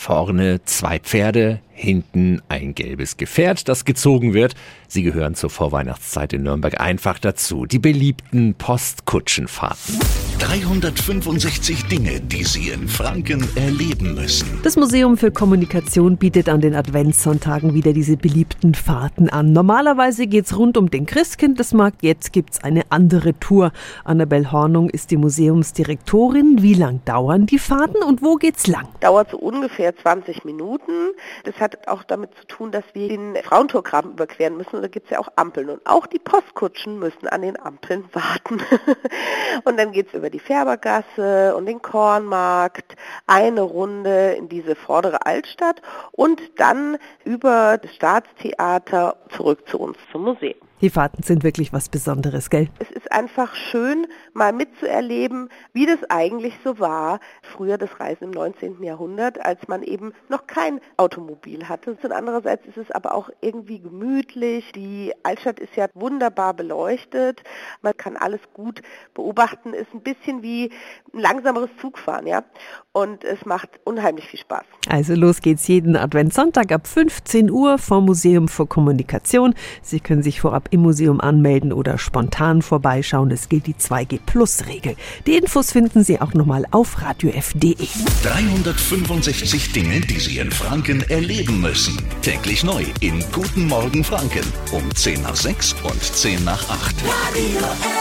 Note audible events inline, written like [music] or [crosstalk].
Vorne zwei Pferde, hinten ein gelbes Gefährt, das gezogen wird. Sie gehören zur Vorweihnachtszeit in Nürnberg einfach dazu. Die beliebten Postkutschenfahrten. 365 Dinge, die Sie in Franken erleben müssen. Das Museum für Kommunikation bietet an den Adventssonntagen wieder diese beliebten Fahrten an. Normalerweise geht's rund um den Christkindlesmarkt, jetzt gibt's eine andere Tour. Annabel Hornung ist die Museumsdirektorin. Wie lang dauern die Fahrten und wo geht's lang? Dauert so ungefähr 20 Minuten. Das hat auch damit zu tun, dass wir den Frauentorgraben überqueren müssen. Und da gibt's ja auch Ampeln. Und auch die Postkutschen müssen an den Ampeln [laughs] warten. und dann geht's über die Färbergasse und den Kornmarkt, eine Runde in diese vordere Altstadt und dann über das Staatstheater zurück zu uns zum Museum. Die Fahrten sind wirklich was Besonderes, gell? Es ist einfach schön, mal mitzuerleben, wie das eigentlich so war, früher das Reisen im 19. Jahrhundert, als man eben noch kein Automobil hatte. Und andererseits ist es aber auch irgendwie gemütlich. Die Altstadt ist ja wunderbar beleuchtet. Man kann alles gut beobachten. Ist ein bisschen wie ein langsameres Zugfahren, ja. Und es macht unheimlich viel Spaß. Also los geht's jeden Adventssonntag ab 15 Uhr vom Museum für Kommunikation. Sie können sich vorab im Museum anmelden oder spontan vorbeischauen. Es gilt die 2G-Plus-Regel. Die Infos finden Sie auch nochmal auf radiof.de. 365 Dinge, die Sie in Franken erleben müssen. Täglich neu in Guten Morgen Franken um 10 nach 6 und 10 nach 8. Radio.